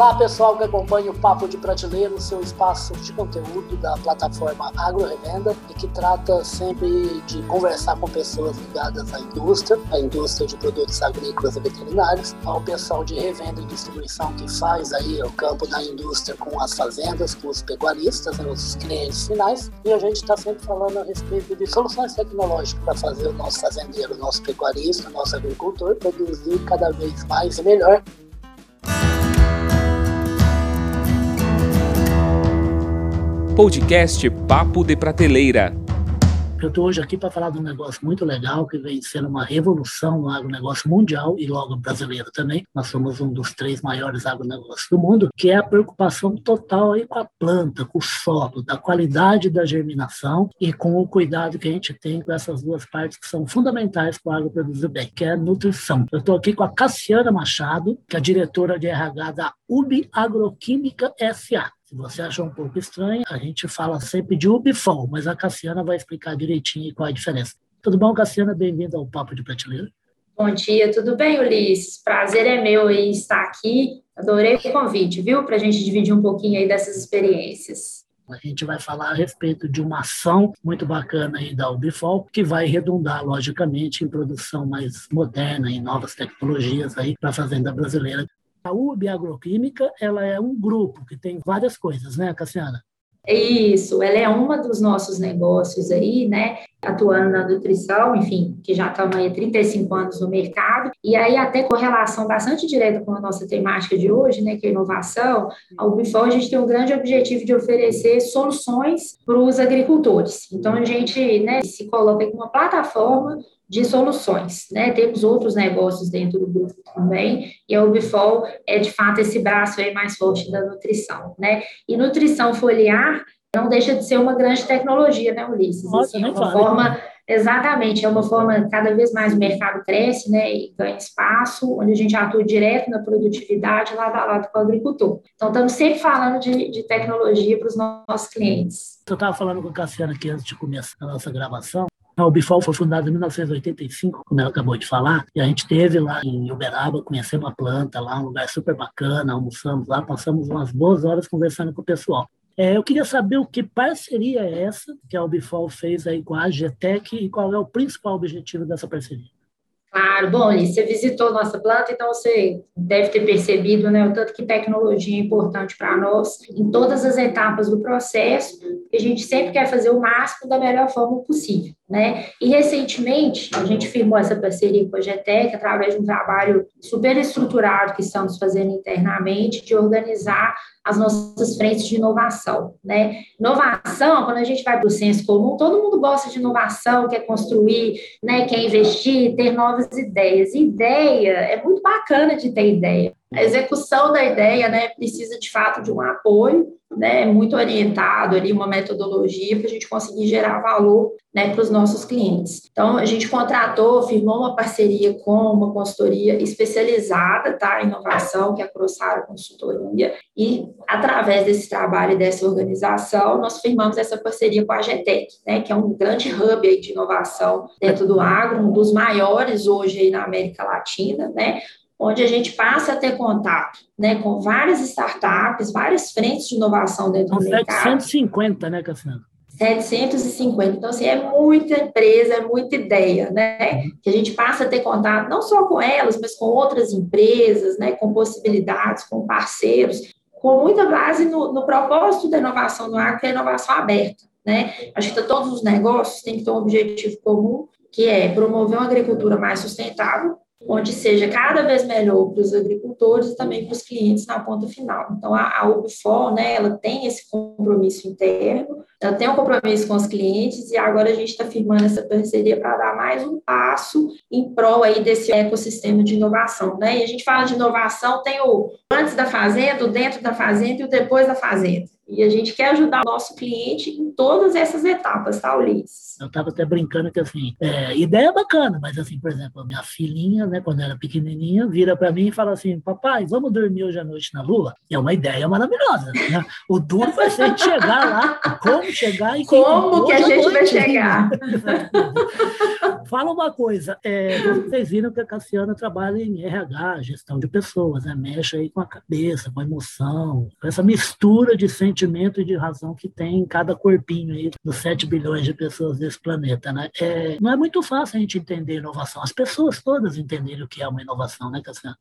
Olá, pessoal que acompanha o Papo de Prateleira, o seu espaço de conteúdo da plataforma Agro Revenda e que trata sempre de conversar com pessoas ligadas à indústria, à indústria de produtos agrícolas e veterinários, ao pessoal de revenda e distribuição que faz aí o campo da indústria com as fazendas, com os pecuaristas, né, os clientes finais. E a gente está sempre falando a respeito de soluções tecnológicas para fazer o nosso fazendeiro, o nosso pecuarista, o nosso agricultor produzir cada vez mais e melhor podcast Papo de Prateleira. Eu estou hoje aqui para falar de um negócio muito legal que vem sendo uma revolução no agronegócio mundial e logo brasileiro também. Nós somos um dos três maiores agronegócios do mundo, que é a preocupação total aí com a planta, com o solo, da qualidade da germinação e com o cuidado que a gente tem com essas duas partes que são fundamentais para o agro produzir bem, que é a nutrição. Eu estou aqui com a Cassiana Machado, que é diretora de RH da UB Agroquímica SA. Se você achou um pouco estranho, a gente fala sempre de UBFOL, mas a Cassiana vai explicar direitinho qual é a diferença. Tudo bom, Cassiana? Bem-vinda ao Papo de Prateleira. Bom dia, tudo bem, Ulisses? Prazer é meu em estar aqui. Adorei o convite, viu? Para a gente dividir um pouquinho aí dessas experiências. A gente vai falar a respeito de uma ação muito bacana aí da Ubifol, que vai redundar, logicamente, em produção mais moderna, em novas tecnologias aí para a fazenda brasileira. A UB Agroquímica, ela é um grupo que tem várias coisas, né, Cassiana? Isso, ela é uma dos nossos negócios aí, né? Atuando na nutrição, enfim, que já estamos aí há 35 anos no mercado, e aí até com relação bastante direta com a nossa temática de hoje, né, que é inovação, a Ubifol a gente tem um grande objetivo de oferecer soluções para os agricultores. Então a gente, né, se coloca em uma plataforma de soluções, né? Temos outros negócios dentro do grupo também, e a Ubifol é de fato esse braço aí mais forte da nutrição, né? E nutrição foliar não deixa de ser uma grande tecnologia, né, Ulisses? Nossa, assim, é uma forma, exatamente, é uma forma, cada vez mais o mercado cresce, né, e ganha espaço, onde a gente atua direto na produtividade, lado a lado com o agricultor. Então, estamos sempre falando de, de tecnologia para os nossos clientes. Eu estava falando com a Cassiana aqui antes de começar a nossa gravação, a Ubifol foi fundada em 1985, como ela acabou de falar, e a gente teve lá em Uberaba, conhecemos a planta lá, um lugar super bacana, almoçamos lá, passamos umas boas horas conversando com o pessoal. É, eu queria saber o que parceria é essa que a Ubifol fez aí com a GTEC e qual é o principal objetivo dessa parceria. Claro, bom, você visitou nossa planta, então você deve ter percebido né, o tanto que tecnologia é importante para nós em todas as etapas do processo, a gente sempre quer fazer o máximo da melhor forma possível. Né? E recentemente a gente firmou essa parceria com a GTEC através de um trabalho super estruturado que estamos fazendo internamente de organizar as nossas frentes de inovação, né? Inovação, quando a gente vai para o senso comum, todo mundo gosta de inovação, quer construir, né, quer investir, ter novas ideias. Ideia é muito bacana de ter ideia. A execução da ideia, né, precisa de fato de um apoio, né, muito orientado ali, uma metodologia para a gente conseguir gerar valor né, para os nossos clientes. Então, a gente contratou, firmou uma parceria com uma consultoria especializada tá, em inovação, que é a Crossara Consultoria, e através desse trabalho e dessa organização, nós firmamos essa parceria com a GTEC, né, que é um grande hub aí de inovação dentro do agro, um dos maiores hoje aí na América Latina, né, onde a gente passa a ter contato né, com várias startups, várias frentes de inovação dentro do mercado. 750, né, Cassiano? 750. Então, assim, é muita empresa, é muita ideia, né? Que a gente passa a ter contato não só com elas, mas com outras empresas, né? Com possibilidades, com parceiros, com muita base no, no propósito da inovação no agro, que é a inovação aberta, né? Acho que todos os negócios têm que ter um objetivo comum, que é promover uma agricultura mais sustentável, onde seja cada vez melhor para os agricultores e também para os clientes na ponta final. Então, a, a UBFOL, né, ela tem esse compromisso interno, ela tem um compromisso com os clientes e agora a gente está firmando essa parceria para dar mais um passo em prol aí desse ecossistema de inovação, né? E a gente fala de inovação, tem o antes da fazenda, o dentro da fazenda e o depois da fazenda. E a gente quer ajudar o nosso cliente em todas essas etapas, tá, Ulisses? Eu estava até brincando que, assim, é, ideia bacana, mas, assim, por exemplo, a minha filhinha, né, quando era pequenininha, vira para mim e fala assim, papai, vamos dormir hoje à noite na lua? É uma ideia maravilhosa, né? O duro vai ser chegar lá, como vamos chegar e como que a gente vai chegar? Fala uma coisa, é, vocês viram que a Cassiana trabalha em RH, gestão de pessoas, né? mexe aí com a cabeça, com a emoção, com essa mistura de sentimento e de razão que tem em cada corpinho aí dos 7 bilhões de pessoas desse planeta. Né? É, não é muito fácil a gente entender inovação, as pessoas todas entenderem o que é uma inovação, né, Cassiana?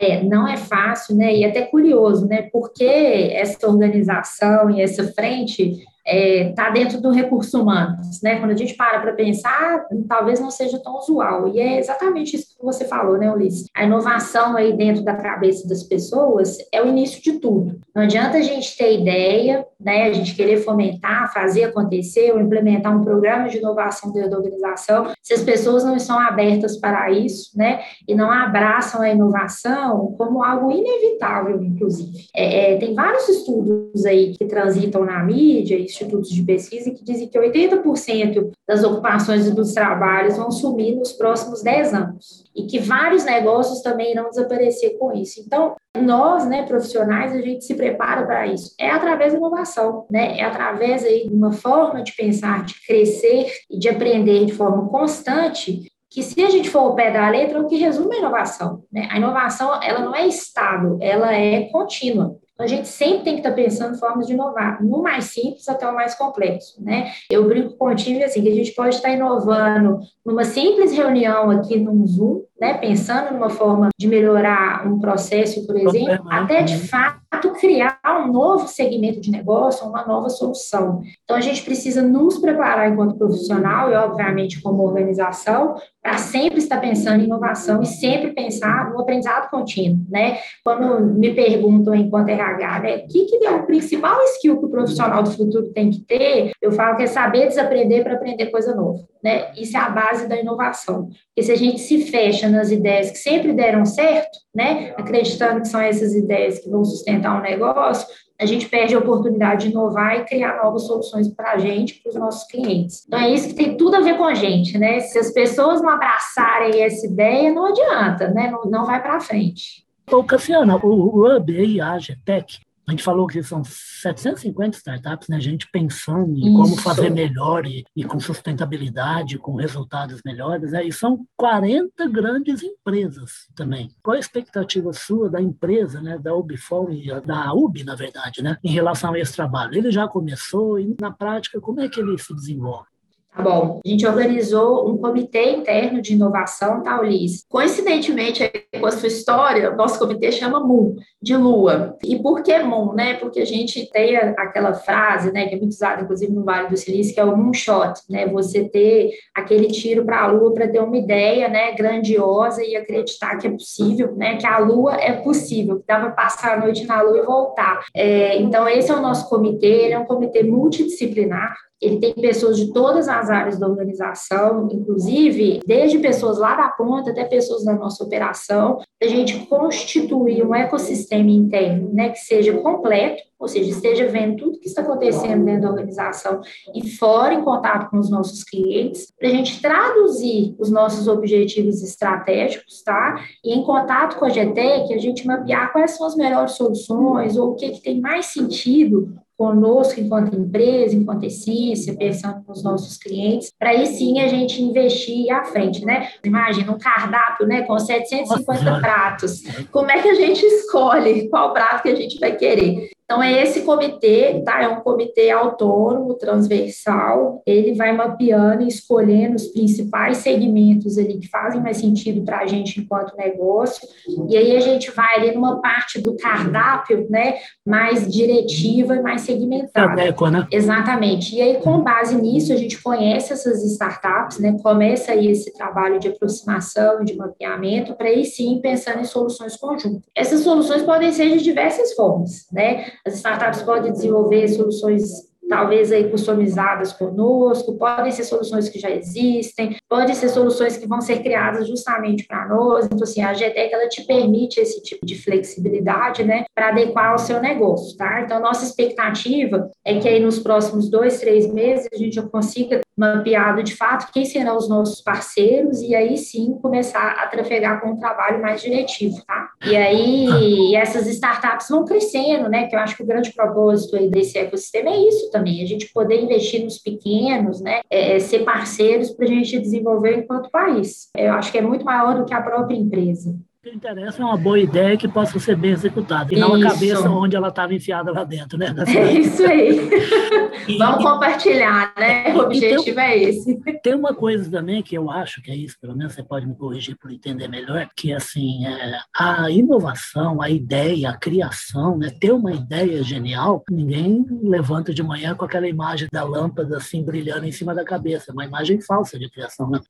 É, não é fácil, né? E até curioso, né? Porque essa organização e essa frente está é, tá dentro do recurso humano, né? Quando a gente para para pensar, talvez não seja tão usual. E é exatamente isso que você falou, né, Ulisses? A inovação aí dentro da cabeça das pessoas é o início de tudo. Não adianta a gente ter ideia, né? A gente querer fomentar, fazer acontecer ou implementar um programa de inovação dentro da organização, se as pessoas não estão abertas para isso, né? E não abraçam a inovação como algo inevitável, inclusive. É, é, tem vários estudos aí que transitam na mídia, institutos de pesquisa que dizem que 80% das ocupações e dos trabalhos vão sumir nos próximos 10 anos e que vários negócios também irão desaparecer com isso. Então, nós, né, profissionais, a gente se prepara para isso. É através da inovação, né? É através aí de uma forma de pensar, de crescer e de aprender de forma constante que se a gente for ao pé da letra, é o que resume a inovação. Né? A inovação, ela não é estado, ela é contínua. Então, a gente sempre tem que estar pensando em formas de inovar, no mais simples até o mais complexo, né? Eu brinco contigo assim, que a gente pode estar inovando numa simples reunião aqui no Zoom, né, pensando numa forma de melhorar um processo, por exemplo, até de fato criar um novo segmento de negócio, uma nova solução. Então, a gente precisa nos preparar enquanto profissional e, obviamente, como organização, para sempre estar pensando em inovação e sempre pensar no aprendizado contínuo, né? Quando me perguntam enquanto RH, né, o que, que é o principal skill que o profissional do futuro tem que ter, eu falo que é saber desaprender para aprender coisa nova, né? Isso é a base da inovação. Porque se a gente se fecha nas ideias que sempre deram certo, né, acreditando que são essas ideias que vão sustentar o um negócio, a gente perde a oportunidade de inovar e criar novas soluções para a gente, para os nossos clientes. Então, é isso que tem tudo a ver com a gente, né? Se as pessoas não abraçarem essa ideia, não adianta, né? Não, não vai para frente. Ô, Cassiana, o, Hub a GTEC, a gente falou que são 750 startups, né? Gente pensando em Isso. como fazer melhor e, e, com sustentabilidade, com resultados melhores, né? E são 40 grandes empresas também. Qual a expectativa sua da empresa, né? Da Ubifol e da UB, na verdade, né? Em relação a esse trabalho? Ele já começou e na prática como é que ele se desenvolve? Tá bom, a gente organizou um comitê interno de inovação, tá, Ulisses? Coincidentemente, com a sua história, nosso comitê chama Moon, de lua. E por que Moon, né? Porque a gente tem aquela frase, né, que é muito usada, inclusive, no Vale do Silício, que é o moonshot, né? Você ter aquele tiro para a lua para ter uma ideia, né, grandiosa e acreditar que é possível, né, que a lua é possível, que dá para passar a noite na lua e voltar. É, então, esse é o nosso comitê, ele é um comitê multidisciplinar, ele tem pessoas de todas as áreas da organização, inclusive desde pessoas lá da ponta até pessoas da nossa operação, a gente constituir um ecossistema interno, né, que seja completo, ou seja, esteja vendo tudo que está acontecendo dentro da organização e fora em contato com os nossos clientes, para a gente traduzir os nossos objetivos estratégicos, tá? E em contato com a GTEC, a gente mapear quais são as melhores soluções ou o que, que tem mais sentido conosco enquanto empresa, enquanto essência, pensando nos nossos clientes, para aí sim a gente investir à frente, né? Imagina um cardápio, né, com 750 Nossa. pratos. Como é que a gente escolhe qual prato que a gente vai querer? Então, é esse comitê, tá? É um comitê autônomo, transversal. Ele vai mapeando e escolhendo os principais segmentos ali que fazem mais sentido para a gente enquanto negócio. E aí a gente vai ali numa parte do cardápio, né? Mais diretiva e mais segmentada. Adequa, né? Exatamente. E aí, com base nisso, a gente conhece essas startups, né? Começa aí esse trabalho de aproximação, de mapeamento, para aí sim pensando em soluções conjuntas. Essas soluções podem ser de diversas formas, né? As startups podem desenvolver soluções talvez aí customizadas conosco, podem ser soluções que já existem, podem ser soluções que vão ser criadas justamente para nós. Então, assim, a GTEC, ela te permite esse tipo de flexibilidade, né, para adequar ao seu negócio, tá? Então, nossa expectativa é que aí nos próximos dois, três meses a gente consiga mapeado de fato quem serão os nossos parceiros e aí sim começar a trafegar com um trabalho mais diretivo, tá? E aí essas startups vão crescendo, né? Que eu acho que o grande propósito aí desse ecossistema é isso também, a gente poder investir nos pequenos, né? É, é ser parceiros para a gente desenvolver enquanto país. Eu acho que é muito maior do que a própria empresa que interessa é uma boa ideia que possa ser bem executada, e não a cabeça onde ela estava enfiada lá dentro, né? É isso aí. E, Vamos compartilhar, né? O objetivo tem, é esse. Tem uma coisa também que eu acho que é isso, pelo menos você pode me corrigir por entender melhor, que assim, é, a inovação, a ideia, a criação, né? Ter uma ideia genial, ninguém levanta de manhã com aquela imagem da lâmpada assim brilhando em cima da cabeça, é uma imagem falsa de criação, né?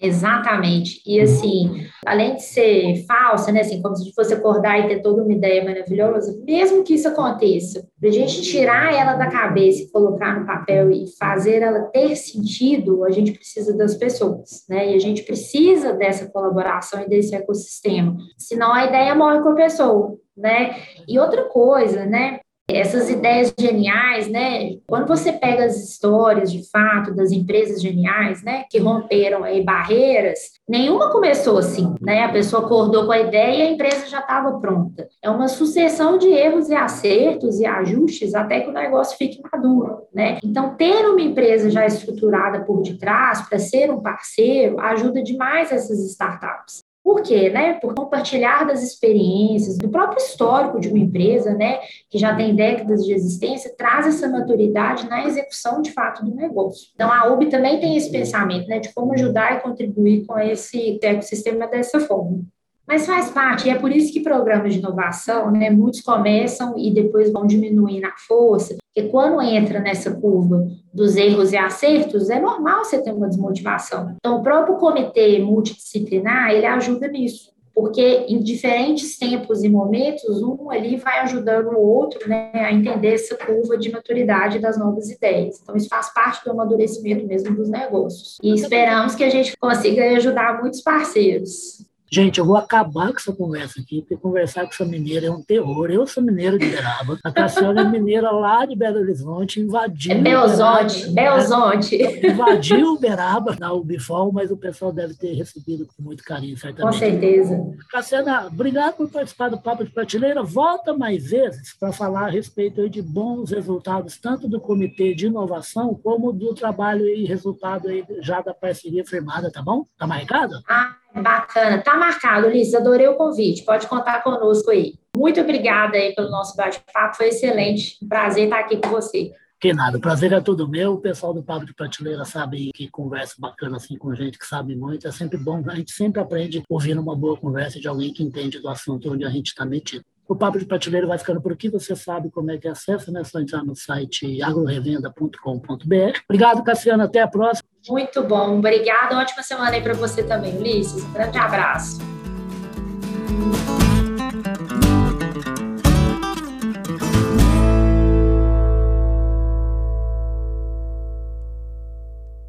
Exatamente. E assim, além de ser falsa, né, assim, como se fosse acordar e ter toda uma ideia maravilhosa, mesmo que isso aconteça, para a gente tirar ela da cabeça e colocar no papel e fazer ela ter sentido, a gente precisa das pessoas, né? E a gente precisa dessa colaboração e desse ecossistema. Senão a ideia morre com a pessoa, né? E outra coisa, né? Essas ideias geniais, né? Quando você pega as histórias de fato das empresas geniais, né, que romperam aí barreiras, nenhuma começou assim, né? A pessoa acordou com a ideia e a empresa já estava pronta. É uma sucessão de erros e acertos e ajustes até que o negócio fique maduro, né? Então, ter uma empresa já estruturada por detrás para ser um parceiro ajuda demais essas startups. Por quê? Né? Por compartilhar das experiências, do próprio histórico de uma empresa, né, que já tem décadas de existência, traz essa maturidade na execução de fato do negócio. Então, a UB também tem esse pensamento né, de como ajudar e contribuir com esse ecossistema dessa forma. Mas faz parte, e é por isso que programas de inovação, né, muitos começam e depois vão diminuindo a força, porque quando entra nessa curva dos erros e acertos, é normal você ter uma desmotivação. Então, o próprio comitê multidisciplinar, ele ajuda nisso, porque em diferentes tempos e momentos, um ali vai ajudando o outro né, a entender essa curva de maturidade das novas ideias. Então, isso faz parte do amadurecimento mesmo dos negócios. E esperamos que a gente consiga ajudar muitos parceiros. Gente, eu vou acabar com essa conversa aqui, porque conversar com essa mineira é um terror. Eu sou mineiro de Uberaba, a Cassiana é mineira lá de Belo Horizonte, invadiu. É Belzonte, Belzonte. Invadiu Uberaba na Ubifol, mas o pessoal deve ter recebido com muito carinho, certamente. Com certeza. Cassiana, obrigado por participar do Papo de Prateleira. Volta mais vezes para falar a respeito de bons resultados, tanto do Comitê de Inovação, como do trabalho e resultado aí já da parceria firmada, tá bom? Tá marcado? Ah, Bacana, tá marcado, Ulisses, adorei o convite, pode contar conosco aí. Muito obrigada aí pelo nosso bate-papo, foi excelente, prazer estar aqui com você. Que nada, o prazer é todo meu. O pessoal do Papo de Prateleira sabe que conversa bacana assim com gente que sabe muito. É sempre bom, a gente sempre aprende ouvindo uma boa conversa de alguém que entende do assunto onde a gente está metido. O Papo de Prateleira vai ficando por aqui. Você sabe como é que acessa, né? É só entrar no site agrorevenda.com.br. Obrigado, Cassiano. Até a próxima. Muito bom. Obrigada. Ótima semana aí para você também, Ulisses. Um grande abraço.